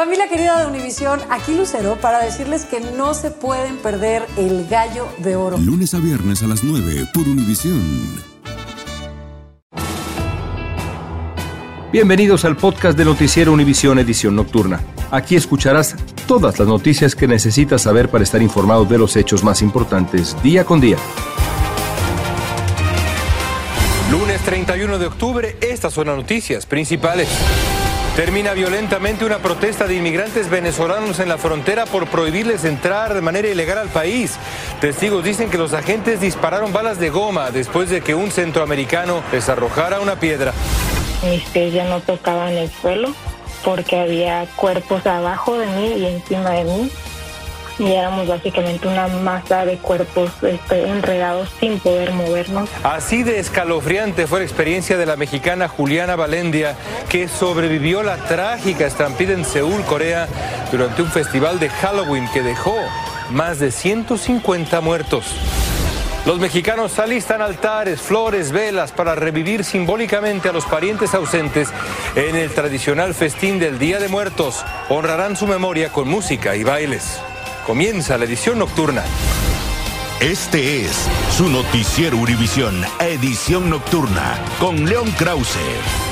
Familia querida de Univisión, aquí Lucero para decirles que no se pueden perder el gallo de oro. Lunes a viernes a las 9 por Univisión. Bienvenidos al podcast de Noticiero Univisión Edición Nocturna. Aquí escucharás todas las noticias que necesitas saber para estar informado de los hechos más importantes día con día. Lunes 31 de octubre, estas son las noticias principales. Termina violentamente una protesta de inmigrantes venezolanos en la frontera por prohibirles entrar de manera ilegal al país. Testigos dicen que los agentes dispararon balas de goma después de que un centroamericano les arrojara una piedra. Este, no tocaba en el suelo porque había cuerpos abajo de mí y encima de mí y éramos básicamente una masa de cuerpos este, enredados sin poder movernos. Así de escalofriante fue la experiencia de la mexicana Juliana Valendia, que sobrevivió la trágica estampida en Seúl, Corea, durante un festival de Halloween que dejó más de 150 muertos. Los mexicanos alistan altares, flores, velas para revivir simbólicamente a los parientes ausentes en el tradicional festín del Día de Muertos. Honrarán su memoria con música y bailes. Comienza la edición nocturna. Este es su noticiero Univisión, edición nocturna, con León Krause.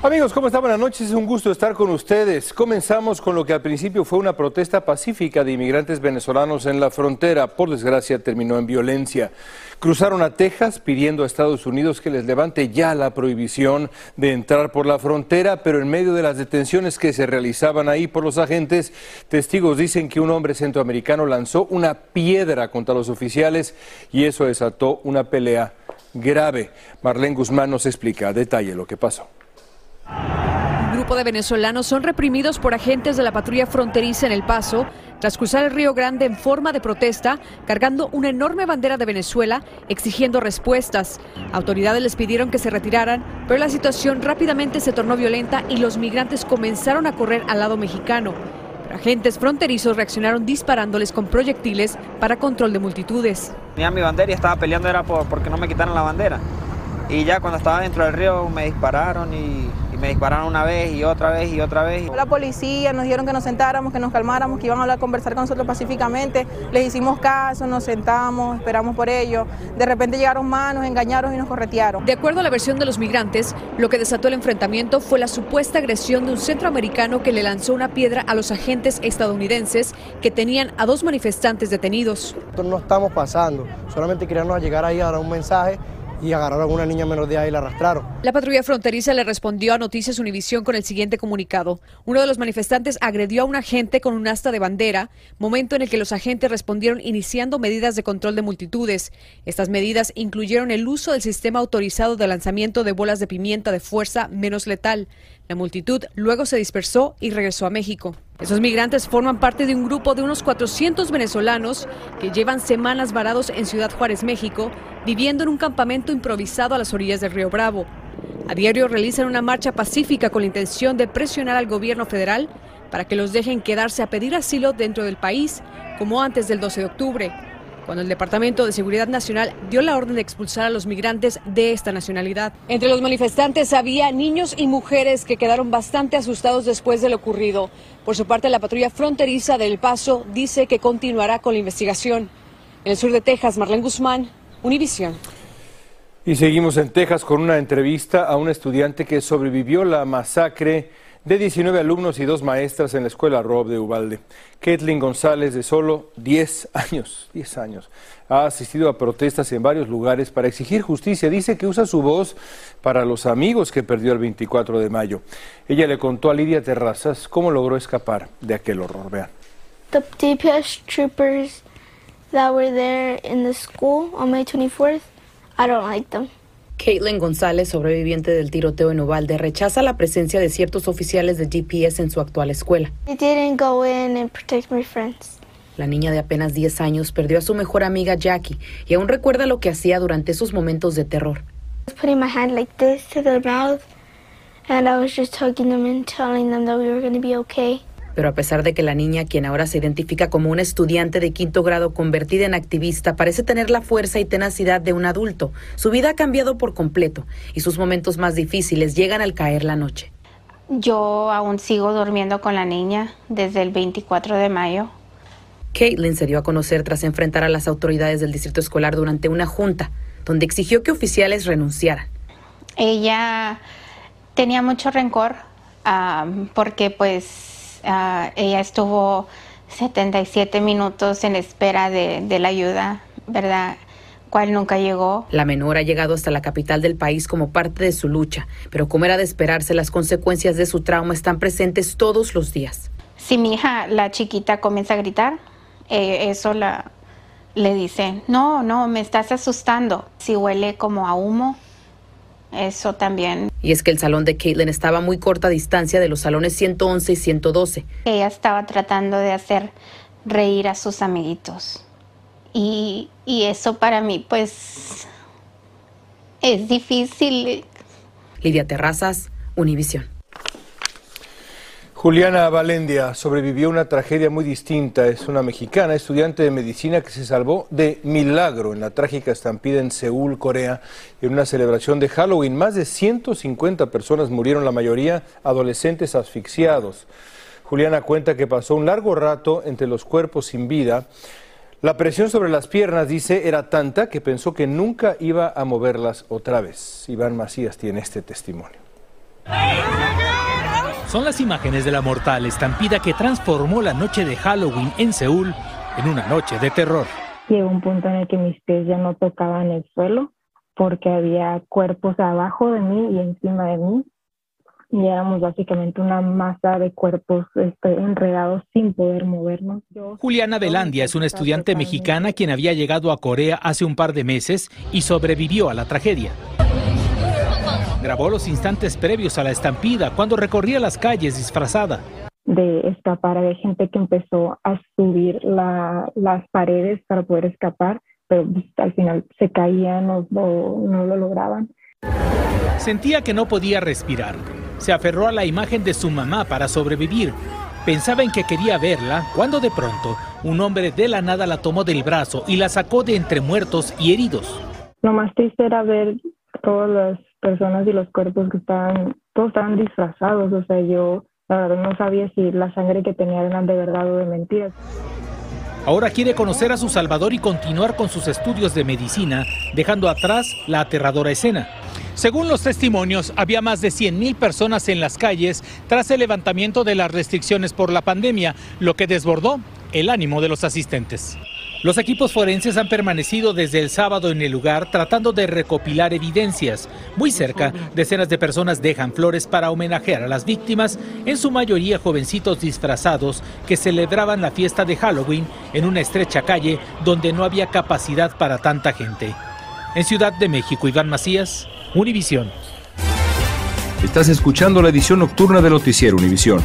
Amigos, ¿cómo están? Buenas noches, es un gusto estar con ustedes. Comenzamos con lo que al principio fue una protesta pacífica de inmigrantes venezolanos en la frontera. Por desgracia, terminó en violencia. Cruzaron a Texas pidiendo a Estados Unidos que les levante ya la prohibición de entrar por la frontera, pero en medio de las detenciones que se realizaban ahí por los agentes, testigos dicen que un hombre centroamericano lanzó una piedra contra los oficiales y eso desató una pelea grave. Marlene Guzmán nos explica a detalle lo que pasó. Un grupo de venezolanos son reprimidos por agentes de la patrulla fronteriza en El Paso tras cruzar el Río Grande en forma de protesta, cargando una enorme bandera de Venezuela, exigiendo respuestas. Autoridades les pidieron que se retiraran, pero la situación rápidamente se tornó violenta y los migrantes comenzaron a correr al lado mexicano. Agentes fronterizos reaccionaron disparándoles con proyectiles para control de multitudes. Tenía mi bandera y estaba peleando era por, porque no me quitaron la bandera. Y ya cuando estaba dentro del río me dispararon y me dispararon una vez y otra vez y otra vez. La policía nos dijeron que nos sentáramos, que nos calmáramos, que iban a hablar, conversar con nosotros pacíficamente. Les hicimos caso, nos sentamos, esperamos por ello. De repente llegaron manos, engañaron y nos corretearon. De acuerdo a la versión de los migrantes, lo que desató el enfrentamiento fue la supuesta agresión de un centroamericano que le lanzó una piedra a los agentes estadounidenses que tenían a dos manifestantes detenidos. No estamos pasando, solamente queríamos llegar ahí a dar un mensaje y agarraron a una niña menor de edad y la arrastraron. La patrulla fronteriza le respondió a Noticias Univisión con el siguiente comunicado. Uno de los manifestantes agredió a un agente con un asta de bandera, momento en el que los agentes respondieron iniciando medidas de control de multitudes. Estas medidas incluyeron el uso del sistema autorizado de lanzamiento de bolas de pimienta de fuerza menos letal. La multitud luego se dispersó y regresó a México. Esos migrantes forman parte de un grupo de unos 400 venezolanos que llevan semanas varados en Ciudad Juárez, México, viviendo en un campamento improvisado a las orillas del río Bravo. A diario realizan una marcha pacífica con la intención de presionar al gobierno federal para que los dejen quedarse a pedir asilo dentro del país, como antes del 12 de octubre cuando el Departamento de Seguridad Nacional dio la orden de expulsar a los migrantes de esta nacionalidad. Entre los manifestantes había niños y mujeres que quedaron bastante asustados después de lo ocurrido. Por su parte, la patrulla fronteriza del Paso dice que continuará con la investigación. En el sur de Texas, Marlene Guzmán, Univisión. Y seguimos en Texas con una entrevista a un estudiante que sobrevivió la masacre de 19 alumnos y dos maestras en la escuela Rob de Ubalde. Kathleen González, de solo 10 años, 10 años, ha asistido a protestas en varios lugares para exigir justicia. Dice que usa su voz para los amigos que perdió el 24 de mayo. Ella le contó a Lidia Terrazas cómo logró escapar de aquel horror. Vean. The DPS troopers that were there in the school on May 24th, I don't like them. Caitlin González, sobreviviente del tiroteo en Uvalde, rechaza la presencia de ciertos oficiales de GPS en su actual escuela. La niña de apenas 10 años perdió a su mejor amiga Jackie y aún recuerda lo que hacía durante esos momentos de terror. Pero a pesar de que la niña, quien ahora se identifica como una estudiante de quinto grado convertida en activista, parece tener la fuerza y tenacidad de un adulto, su vida ha cambiado por completo y sus momentos más difíciles llegan al caer la noche. Yo aún sigo durmiendo con la niña desde el 24 de mayo. Caitlin se dio a conocer tras enfrentar a las autoridades del distrito escolar durante una junta, donde exigió que oficiales renunciaran. Ella tenía mucho rencor porque pues ah, ella estuvo 77 minutos en espera de, de la ayuda, ¿verdad? cual nunca llegó. La menor ha llegado hasta la capital del país como parte de su lucha, pero como era de esperarse, las consecuencias de su trauma están presentes todos los días. Si mi hija, la chiquita, comienza a gritar, eh, eso la, le dice, no, no, me estás asustando. Si huele como a humo, eso también. Y es que el salón de Caitlin estaba a muy corta distancia de los salones 111 y 112. Ella estaba tratando de hacer reír a sus amiguitos. Y, y eso para mí, pues, es difícil. Lidia Terrazas, Univisión. Juliana Valendia sobrevivió una tragedia muy distinta. Es una mexicana, estudiante de medicina que se salvó de milagro en la trágica estampida en Seúl, Corea, en una celebración de Halloween. Más de 150 personas murieron, la mayoría adolescentes asfixiados. Juliana cuenta que pasó un largo rato entre los cuerpos sin vida. La presión sobre las piernas, dice, era tanta que pensó que nunca iba a moverlas otra vez. Iván Macías tiene este testimonio. Son las imágenes de la mortal estampida que transformó la noche de Halloween en Seúl en una noche de terror. Llegó un punto en el que mis pies ya no tocaban el suelo porque había cuerpos abajo de mí y encima de mí y éramos básicamente una masa de cuerpos este, enredados sin poder movernos. Juliana Velandia es una estudiante mexicana quien había llegado a Corea hace un par de meses y sobrevivió a la tragedia. Grabó los instantes previos a la estampida cuando recorría las calles disfrazada. De escapar, había gente que empezó a subir las paredes para poder escapar, pero pues, al final se caían o no lo lograban. Sentía que no podía respirar. Se aferró a la imagen de su mamá para sobrevivir. Pensaba en que quería verla cuando de pronto un hombre de la nada la tomó del brazo y la sacó de entre muertos y heridos. Lo más triste era ver todas las personas y los cuerpos que estaban, todos estaban disfrazados, o sea, yo la verdad no sabía si la sangre que tenía eran de verdad o de mentiras. Ahora quiere conocer a su Salvador y continuar con sus estudios de medicina, dejando atrás la aterradora escena. Según los testimonios, había más de 100.000 personas en las calles tras el levantamiento de las restricciones por la pandemia, lo que desbordó el ánimo de los asistentes. Los equipos forenses han permanecido desde el sábado en el lugar tratando de recopilar evidencias. Muy cerca, decenas de personas dejan flores para homenajear a las víctimas, en su mayoría jovencitos disfrazados que celebraban la fiesta de Halloween en una estrecha calle donde no había capacidad para tanta gente. En Ciudad de México, Iván Macías, Univisión. Estás escuchando la edición nocturna de Noticiero Univisión.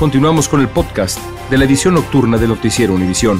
Continuamos con el podcast de la edición nocturna de Noticiero Univisión.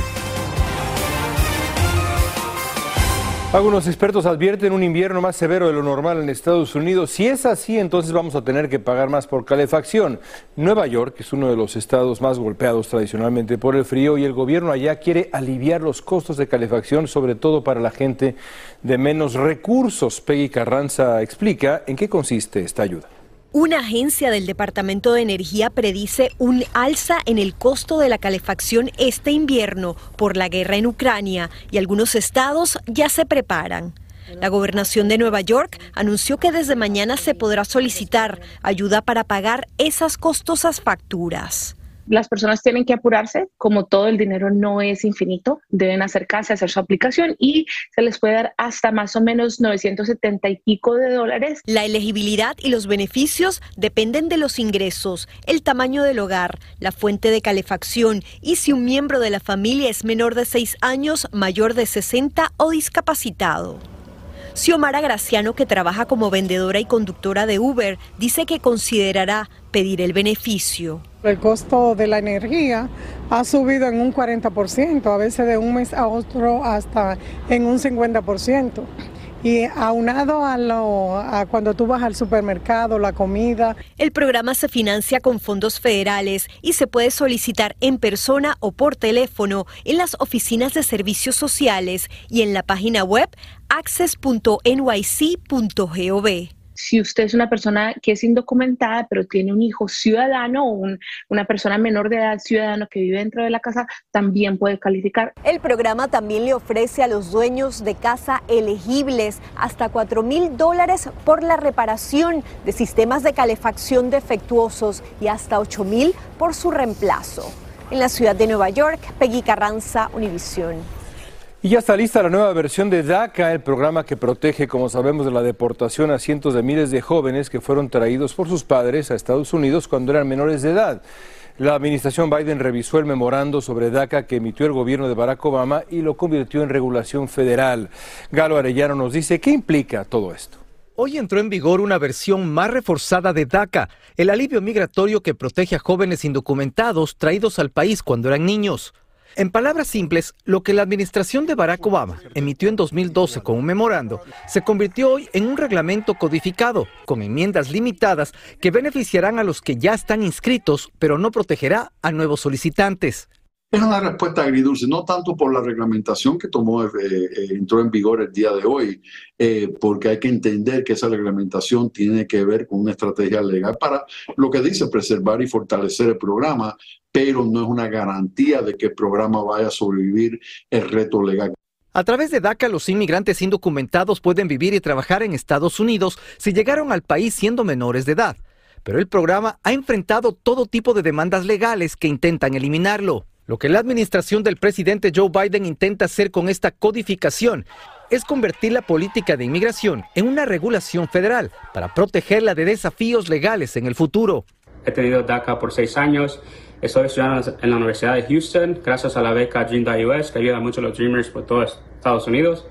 Algunos expertos advierten un invierno más severo de lo normal en Estados Unidos. Si es así, entonces vamos a tener que pagar más por calefacción. Nueva York es uno de los estados más golpeados tradicionalmente por el frío y el gobierno allá quiere aliviar los costos de calefacción, sobre todo para la gente de menos recursos. Peggy Carranza explica en qué consiste esta ayuda. Una agencia del Departamento de Energía predice un alza en el costo de la calefacción este invierno por la guerra en Ucrania y algunos estados ya se preparan. La gobernación de Nueva York anunció que desde mañana se podrá solicitar ayuda para pagar esas costosas facturas. Las personas tienen que apurarse, como todo el dinero no es infinito, deben acercarse a hacer su aplicación y se les puede dar hasta más o menos 970 y pico de dólares. La elegibilidad y los beneficios dependen de los ingresos, el tamaño del hogar, la fuente de calefacción y si un miembro de la familia es menor de 6 años, mayor de 60 o discapacitado. Xiomara Graciano, que trabaja como vendedora y conductora de Uber, dice que considerará pedir el beneficio. El costo de la energía ha subido en un 40%, a veces de un mes a otro hasta en un 50%. Y aunado a, lo, a cuando tú vas al supermercado, la comida. El programa se financia con fondos federales y se puede solicitar en persona o por teléfono en las oficinas de servicios sociales y en la página web access.nyc.gov si usted es una persona que es indocumentada, pero tiene un hijo ciudadano o una persona menor de edad ciudadano que vive dentro de la casa, también puede calificar. El programa también le ofrece a los dueños de casa elegibles hasta 4 mil dólares por la reparación de sistemas de calefacción defectuosos y hasta 8 mil por su reemplazo. En la ciudad de Nueva York, Peggy Carranza, Univisión. Y ya está lista la nueva versión de DACA, el programa que protege, como sabemos, de la deportación a cientos de miles de jóvenes que fueron traídos por sus padres a Estados Unidos cuando eran menores de edad. La administración Biden revisó el memorando sobre DACA que emitió el gobierno de Barack Obama y lo convirtió en regulación federal. Galo Arellano nos dice qué implica todo esto. Hoy entró en vigor una versión más reforzada de DACA, el alivio migratorio que protege a jóvenes indocumentados traídos al país cuando eran niños. En palabras simples, lo que la administración de Barack Obama emitió en 2012 con un memorando se convirtió hoy en un reglamento codificado, con enmiendas limitadas que beneficiarán a los que ya están inscritos, pero no protegerá a nuevos solicitantes. Es una respuesta agridulce, no tanto por la reglamentación que tomó, eh, eh, entró en vigor el día de hoy, eh, porque hay que entender que esa reglamentación tiene que ver con una estrategia legal para lo que dice preservar y fortalecer el programa, pero no es una garantía de que el programa vaya a sobrevivir el reto legal. A través de DACA, los inmigrantes indocumentados pueden vivir y trabajar en Estados Unidos si llegaron al país siendo menores de edad. Pero el programa ha enfrentado todo tipo de demandas legales que intentan eliminarlo. Lo que la administración del presidente Joe Biden intenta hacer con esta codificación es convertir la política de inmigración en una regulación federal para protegerla de desafíos legales en el futuro. He tenido DACA por seis años. Estoy estudiando en la Universidad de Houston gracias a la beca Dream.us que ayuda mucho a los Dreamers por todos Estados Unidos.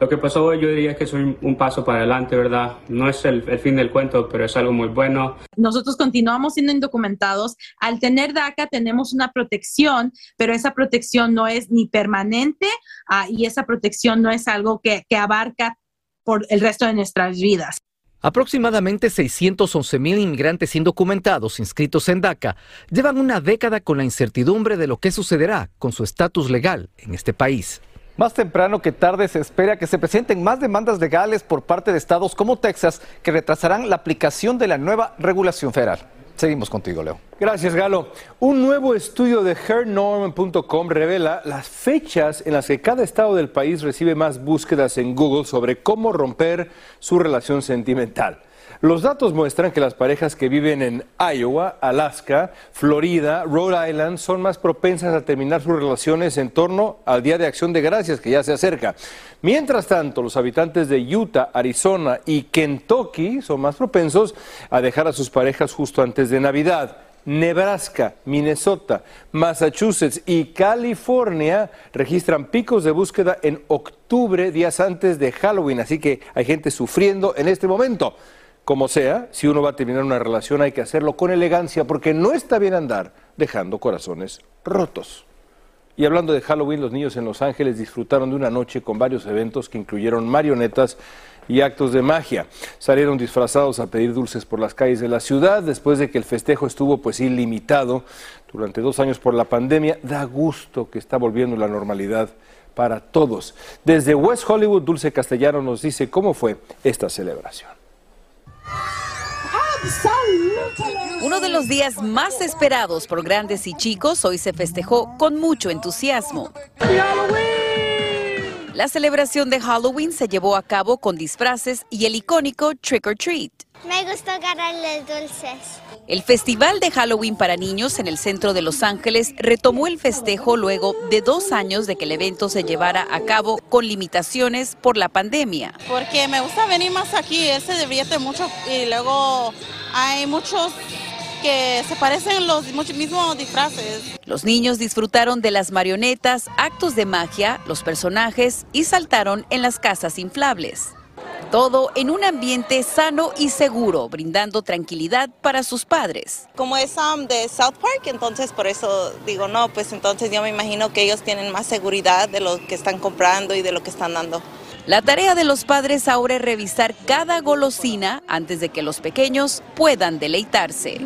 Lo que pasó hoy yo diría que es un, paso para adelante, ¿verdad? No es el, fin del cuento, pero es algo muy bueno. Nosotros continuamos siendo indocumentados. Al tener DACA tenemos una protección, pero esa protección no es ni permanente ah, y esa protección no es algo que, que abarca por el resto de nuestras vidas. Aproximadamente 611 mil inmigrantes indocumentados inscritos en DACA llevan una década con la incertidumbre de lo que sucederá con su estatus legal en este país. Más temprano que tarde se espera que se presenten más demandas legales por parte de estados como Texas que retrasarán la aplicación de la nueva regulación federal. Seguimos contigo, Leo. Gracias, Galo. Un nuevo estudio de hernorm.com revela las fechas en las que cada estado del país recibe más búsquedas en Google sobre cómo romper su relación sentimental. Los datos muestran que las parejas que viven en Iowa, Alaska, Florida, Rhode Island son más propensas a terminar sus relaciones en torno al Día de Acción de Gracias que ya se acerca. Mientras tanto, los habitantes de Utah, Arizona y Kentucky son más propensos a dejar a sus parejas justo antes de Navidad. Nebraska, Minnesota, Massachusetts y California registran picos de búsqueda en octubre, días antes de Halloween, así que hay gente sufriendo en este momento. Como sea, si uno va a terminar una relación hay que hacerlo con elegancia porque no está bien andar dejando corazones rotos. Y hablando de Halloween, los niños en Los Ángeles disfrutaron de una noche con varios eventos que incluyeron marionetas y actos de magia. Salieron disfrazados a pedir dulces por las calles de la ciudad después de que el festejo estuvo pues ilimitado durante dos años por la pandemia. Da gusto que está volviendo la normalidad para todos. Desde West Hollywood, Dulce Castellano nos dice cómo fue esta celebración. Uno de los días más esperados por grandes y chicos hoy se festejó con mucho entusiasmo. La celebración de Halloween se llevó a cabo con disfraces y el icónico Trick or Treat. Me gustó agarrarle dulces. El Festival de Halloween para Niños en el centro de Los Ángeles retomó el festejo luego de dos años de que el evento se llevara a cabo con limitaciones por la pandemia. Porque me gusta venir más aquí, él se divierte mucho y luego hay muchos que se parecen los mismos disfraces. Los niños disfrutaron de las marionetas, actos de magia, los personajes y saltaron en las casas inflables. Todo en un ambiente sano y seguro, brindando tranquilidad para sus padres. Como es um, de South Park, entonces por eso digo, no, pues entonces yo me imagino que ellos tienen más seguridad de lo que están comprando y de lo que están dando. La tarea de los padres ahora es revisar cada golosina antes de que los pequeños puedan deleitarse.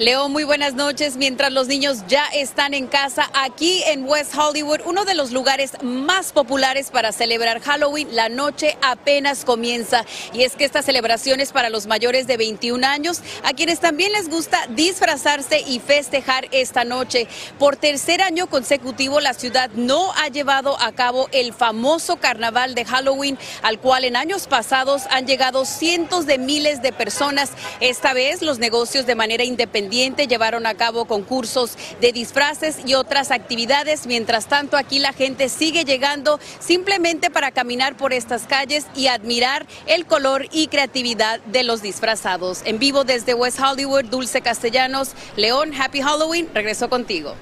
Leo, muy buenas noches. Mientras los niños ya están en casa, aquí en West Hollywood, uno de los lugares más populares para celebrar Halloween, la noche apenas comienza. Y es que esta celebración es para los mayores de 21 años, a quienes también les gusta disfrazarse y festejar esta noche. Por tercer año consecutivo, la ciudad no ha llevado a cabo el famoso carnaval de Halloween, al cual en años pasados han llegado cientos de miles de personas. Esta vez los negocios de manera independiente llevaron a cabo concursos de disfraces y otras actividades. Mientras tanto, aquí la gente sigue llegando simplemente para caminar por estas calles y admirar el color y creatividad de los disfrazados. En vivo desde West Hollywood, Dulce Castellanos, León, Happy Halloween, regreso contigo.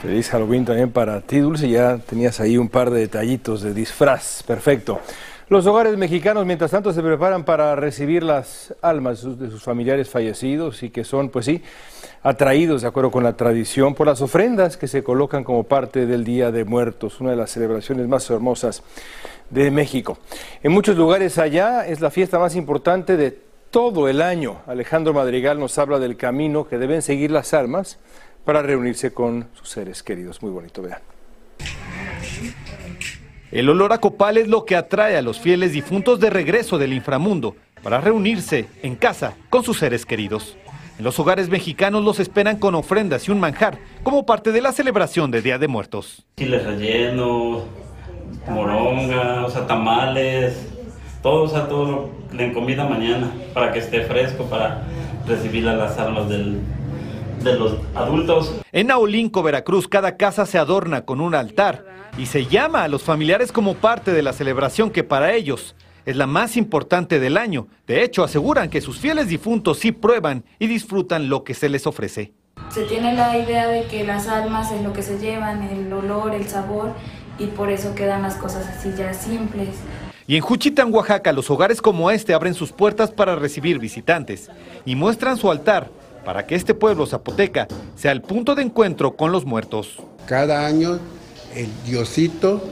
Feliz Halloween también para ti, Dulce. Ya tenías ahí un par de detallitos de disfraz. Perfecto. Los hogares mexicanos, mientras tanto, se preparan para recibir las almas de sus familiares fallecidos y que son, pues sí, atraídos, de acuerdo con la tradición, por las ofrendas que se colocan como parte del Día de Muertos, una de las celebraciones más hermosas de México. En muchos lugares allá es la fiesta más importante de todo el año. Alejandro Madrigal nos habla del camino que deben seguir las almas para reunirse con sus seres queridos. Muy bonito, vean. El olor a copal es lo que atrae a los fieles difuntos de regreso del inframundo para reunirse en casa con sus seres queridos. En los hogares mexicanos los esperan con ofrendas y un manjar como parte de la celebración de Día de Muertos. Chiles rellenos, moronga, o sea, tamales, todo, o sea, todo le comida mañana para que esté fresco, para recibir a las almas del, de los adultos. En Naolinco, Veracruz, cada casa se adorna con un altar y se llama a los familiares como parte de la celebración que para ellos es la más importante del año. De hecho, aseguran que sus fieles difuntos sí prueban y disfrutan lo que se les ofrece. Se tiene la idea de que las almas es lo que se llevan, el olor, el sabor, y por eso quedan las cosas así ya simples. Y en Juchitán, Oaxaca, los hogares como este abren sus puertas para recibir visitantes y muestran su altar para que este pueblo zapoteca sea el punto de encuentro con los muertos. Cada año el Diosito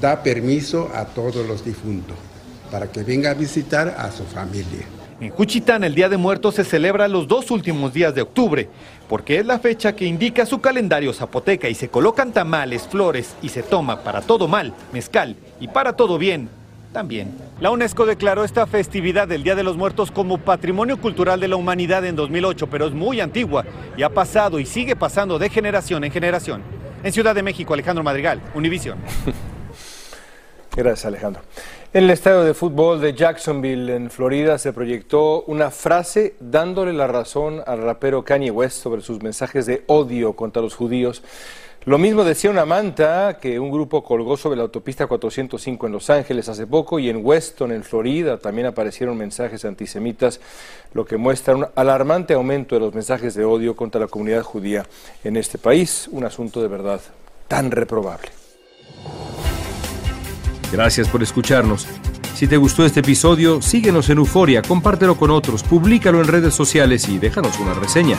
da permiso a todos los difuntos para que venga a visitar a su familia. En Juchitán el Día de Muertos se celebra los dos últimos días de octubre, porque es la fecha que indica su calendario zapoteca y se colocan tamales, flores y se toma para todo mal, mezcal y para todo bien también. La UNESCO declaró esta festividad del Día de los Muertos como Patrimonio Cultural de la Humanidad en 2008, pero es muy antigua y ha pasado y sigue pasando de generación en generación. En Ciudad de México, Alejandro Madrigal, Univisión. Gracias, Alejandro. En el estadio de fútbol de Jacksonville, en Florida, se proyectó una frase dándole la razón al rapero Kanye West sobre sus mensajes de odio contra los judíos. Lo mismo decía una manta que un grupo colgó sobre la autopista 405 en Los Ángeles hace poco y en Weston, en Florida, también aparecieron mensajes antisemitas, lo que muestra un alarmante aumento de los mensajes de odio contra la comunidad judía en este país, un asunto de verdad tan reprobable. Gracias por escucharnos. Si te gustó este episodio, síguenos en Euforia, compártelo con otros, públicalo en redes sociales y déjanos una reseña.